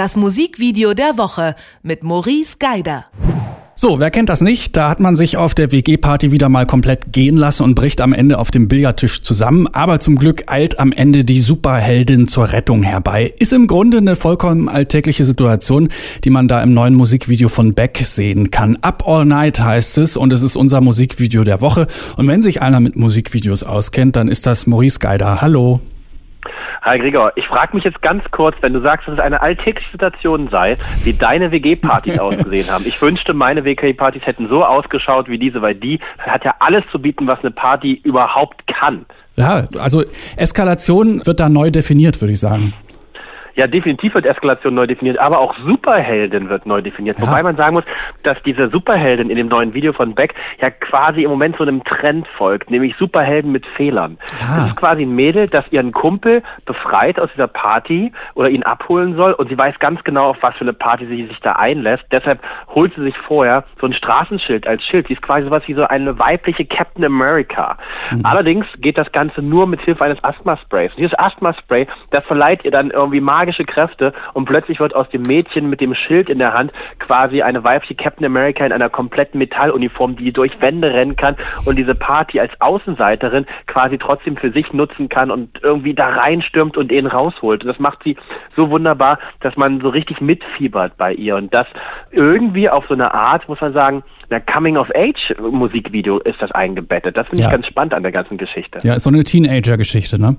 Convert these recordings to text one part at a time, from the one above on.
das Musikvideo der Woche mit Maurice Geider. So, wer kennt das nicht? Da hat man sich auf der WG-Party wieder mal komplett gehen lassen und bricht am Ende auf dem Billardtisch zusammen. Aber zum Glück eilt am Ende die Superheldin zur Rettung herbei. Ist im Grunde eine vollkommen alltägliche Situation, die man da im neuen Musikvideo von Beck sehen kann. Up All Night heißt es und es ist unser Musikvideo der Woche. Und wenn sich einer mit Musikvideos auskennt, dann ist das Maurice Geider. Hallo. Hi Gregor, ich frage mich jetzt ganz kurz, wenn du sagst, dass es eine alltägliche Situation sei, wie deine WG-Partys ausgesehen haben. Ich wünschte, meine WG-Partys hätten so ausgeschaut wie diese, weil die hat ja alles zu bieten, was eine Party überhaupt kann. Ja, also Eskalation wird da neu definiert, würde ich sagen. Ja, definitiv wird Eskalation neu definiert, aber auch Superheldin wird neu definiert. Ja. Wobei man sagen muss, dass diese Superheldin in dem neuen Video von Beck ja quasi im Moment so einem Trend folgt, nämlich Superhelden mit Fehlern. Ja. Das ist quasi ein Mädel, das ihren Kumpel befreit aus dieser Party oder ihn abholen soll und sie weiß ganz genau, auf was für eine Party sie sich da einlässt. Deshalb holt sie sich vorher so ein Straßenschild als Schild. Sie ist quasi sowas wie so eine weibliche Captain America. Mhm. Allerdings geht das Ganze nur mit Hilfe eines Asthma-Sprays. Dieses Asthma-Spray, das verleiht ihr dann irgendwie mal magische Kräfte und plötzlich wird aus dem Mädchen mit dem Schild in der Hand quasi eine weibliche Captain America in einer kompletten Metalluniform, die durch Wände rennen kann und diese Party als Außenseiterin quasi trotzdem für sich nutzen kann und irgendwie da reinstürmt und ihn rausholt. Und das macht sie so wunderbar, dass man so richtig mitfiebert bei ihr und das irgendwie auf so eine Art, muss man sagen, einer Coming-of-Age-Musikvideo ist das eingebettet. Das finde ja. ich ganz spannend an der ganzen Geschichte. Ja, ist so eine Teenager-Geschichte, ne?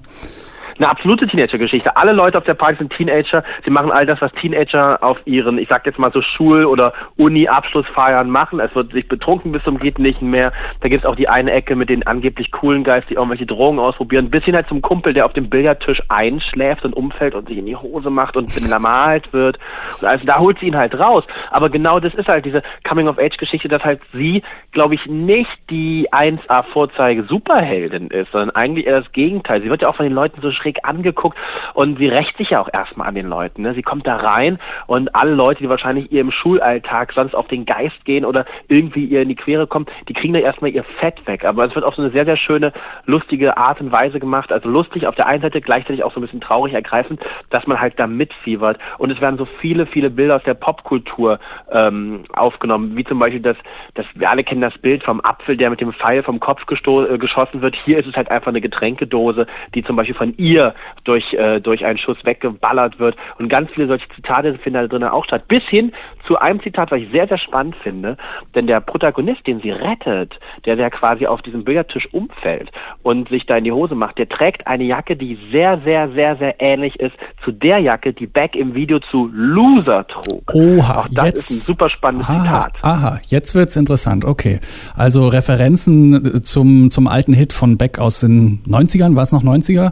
Eine absolute Teenager-Geschichte. Alle Leute auf der Party sind Teenager. Sie machen all das, was Teenager auf ihren, ich sag jetzt mal so Schul- oder Uni-Abschlussfeiern machen. Es wird sich betrunken bis zum geht nicht mehr. Da gibt es auch die eine Ecke mit den angeblich coolen Geist, die irgendwelche Drogen ausprobieren. Bis hin halt zum Kumpel, der auf dem Billardtisch einschläft und umfällt und sich in die Hose macht und benamalt wird. Und also da holt sie ihn halt raus. Aber genau das ist halt diese Coming-of-Age-Geschichte, dass halt sie, glaube ich, nicht die 1A-Vorzeige-Superheldin ist, sondern eigentlich eher das Gegenteil. Sie wird ja auch von den Leuten so schräg schräg angeguckt und sie rächt sich ja auch erstmal an den Leuten. Ne? Sie kommt da rein und alle Leute, die wahrscheinlich ihr im Schulalltag sonst auf den Geist gehen oder irgendwie ihr in die Quere kommen, die kriegen da erstmal ihr Fett weg. Aber es wird auf so eine sehr, sehr schöne, lustige Art und Weise gemacht. Also lustig auf der einen Seite, gleichzeitig auch so ein bisschen traurig ergreifend, dass man halt da mitfiebert. Und es werden so viele, viele Bilder aus der Popkultur ähm, aufgenommen, wie zum Beispiel das, das, wir alle kennen das Bild vom Apfel, der mit dem Pfeil vom Kopf äh, geschossen wird. Hier ist es halt einfach eine Getränkedose, die zum Beispiel von ihr durch, äh, durch einen Schuss weggeballert wird. Und ganz viele solche Zitate finden da drinnen auch statt. Bis hin zu einem Zitat, was ich sehr, sehr spannend finde. Denn der Protagonist, den sie rettet, der, der quasi auf diesem Billardtisch umfällt und sich da in die Hose macht, der trägt eine Jacke, die sehr, sehr, sehr, sehr ähnlich ist zu der Jacke, die Beck im Video zu Loser trug. Oha, auch das jetzt, ist ein super spannendes aha, Zitat. Aha, jetzt wird's interessant. Okay. Also Referenzen zum, zum alten Hit von Beck aus den 90ern, war es noch 90er?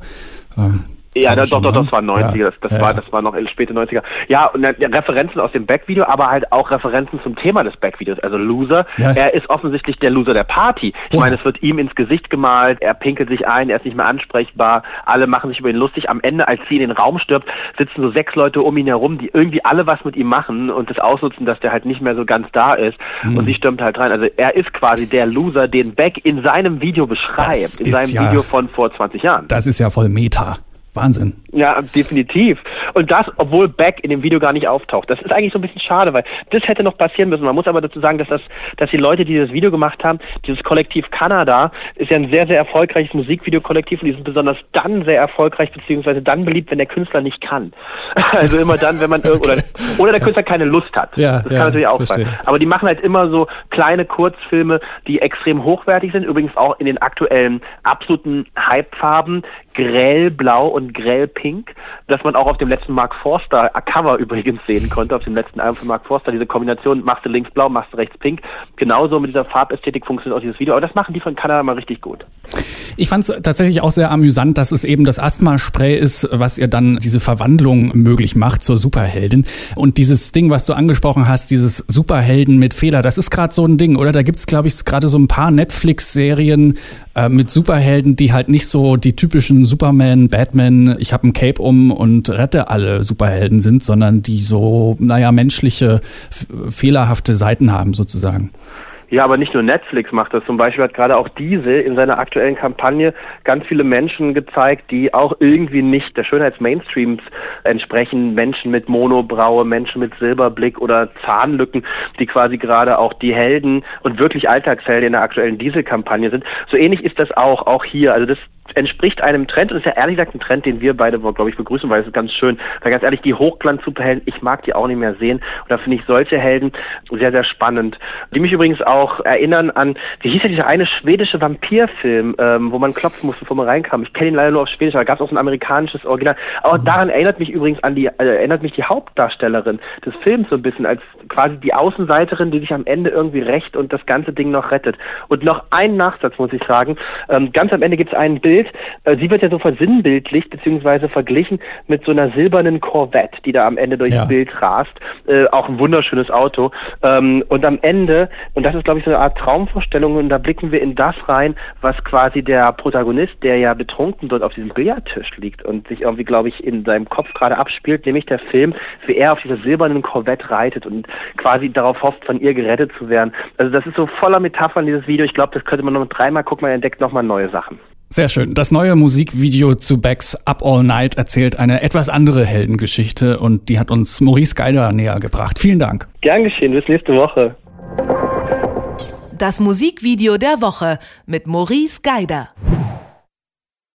Ähm, ja, doch, doch, doch, das war 90er, ja, das, das ja, war, das war noch späte 90er. Ja, und ja, Referenzen aus dem Backvideo, aber halt auch Referenzen zum Thema des Backvideos. Also Loser, er ist offensichtlich der Loser der Party. Ich meine, es wird ihm ins Gesicht gemalt, er pinkelt sich ein, er ist nicht mehr ansprechbar, alle machen sich über ihn lustig. Am Ende, als sie in den Raum stirbt, sitzen so sechs Leute um ihn herum, die irgendwie alle was mit ihm machen und das ausnutzen, dass der halt nicht mehr so ganz da ist. Mhm. Und sie stürmt halt rein. Also er ist quasi der Loser, den Beck in seinem Video beschreibt, das in seinem Video von vor 20 Jahren. Das ist ja voll Meta. Wahnsinn. Ja, definitiv. Und das, obwohl Beck in dem Video gar nicht auftaucht. Das ist eigentlich so ein bisschen schade, weil das hätte noch passieren müssen. Man muss aber dazu sagen, dass das, dass die Leute, die das Video gemacht haben, dieses Kollektiv Kanada, ist ja ein sehr, sehr erfolgreiches Musikvideokollektiv und die sind besonders dann sehr erfolgreich, beziehungsweise dann beliebt, wenn der Künstler nicht kann. Also immer dann, wenn man oder, oder der Künstler keine Lust hat. Ja, das ja, kann natürlich auch verstehe. sein. Aber die machen halt immer so kleine Kurzfilme, die extrem hochwertig sind, übrigens auch in den aktuellen absoluten Hypefarben, grellblau und grellpink, dass man auch auf dem letzten Mark Forster Cover übrigens sehen konnte, auf dem letzten Album von Mark Forster, diese Kombination, machst du links blau, machst du rechts pink. Genauso mit dieser Farbästhetik funktioniert auch dieses Video, aber das machen die von Kanada mal richtig gut. Ich fand es tatsächlich auch sehr amüsant, dass es eben das Asthma-Spray ist, was ihr dann diese Verwandlung möglich macht zur Superheldin. Und dieses Ding, was du angesprochen hast, dieses Superhelden mit Fehler, das ist gerade so ein Ding, oder? Da gibt es, glaube ich, gerade so ein paar Netflix-Serien äh, mit Superhelden, die halt nicht so die typischen Superman, Batman, ich habe ein Cape um und rette alle Superhelden sind, sondern die so, naja, menschliche, fehlerhafte Seiten haben sozusagen. Ja, aber nicht nur Netflix macht das. Zum Beispiel hat gerade auch Diesel in seiner aktuellen Kampagne ganz viele Menschen gezeigt, die auch irgendwie nicht der Schönheitsmainstreams entsprechen. Menschen mit Monobraue, Menschen mit Silberblick oder Zahnlücken, die quasi gerade auch die Helden und wirklich Alltagshelden in der aktuellen Diesel-Kampagne sind. So ähnlich ist das auch, auch hier. Also das entspricht einem Trend und ist ja ehrlich gesagt ein Trend, den wir beide, glaube ich, begrüßen, weil es ist ganz schön. Weil ganz ehrlich, die Hochglanz-Superhelden, ich mag die auch nicht mehr sehen. Und da finde ich solche Helden sehr, sehr spannend. Die mich übrigens auch erinnern an, wie hieß ja dieser eine schwedische Vampirfilm, ähm, wo man klopfen musste, bevor man reinkam. Ich kenne ihn leider nur auf Schwedisch, aber gab es auch ein amerikanisches Original. Aber mhm. daran erinnert mich übrigens an die, äh, erinnert mich die Hauptdarstellerin des Films so ein bisschen als quasi die Außenseiterin, die sich am Ende irgendwie rächt und das ganze Ding noch rettet. Und noch ein Nachsatz, muss ich sagen. Ähm, ganz am Ende gibt es ein Bild, äh, sie wird ja so versinnbildlicht beziehungsweise verglichen mit so einer silbernen Corvette, die da am Ende durchs ja. Bild rast. Äh, auch ein wunderschönes Auto. Ähm, und am Ende, und das ist glaube ich so eine Art Traumvorstellung, und da blicken wir in das rein, was quasi der Protagonist, der ja betrunken dort auf diesem Billardtisch liegt und sich irgendwie, glaube ich, in seinem Kopf gerade abspielt, nämlich der Film, wie er auf dieser silbernen Corvette reitet und quasi darauf hofft, von ihr gerettet zu werden. Also das ist so voller Metaphern, dieses Video. Ich glaube, das könnte man noch dreimal gucken, man entdeckt nochmal neue Sachen. Sehr schön. Das neue Musikvideo zu Becks Up All Night erzählt eine etwas andere Heldengeschichte und die hat uns Maurice Geider näher gebracht. Vielen Dank. Gern geschehen. Bis nächste Woche. Das Musikvideo der Woche mit Maurice Geider.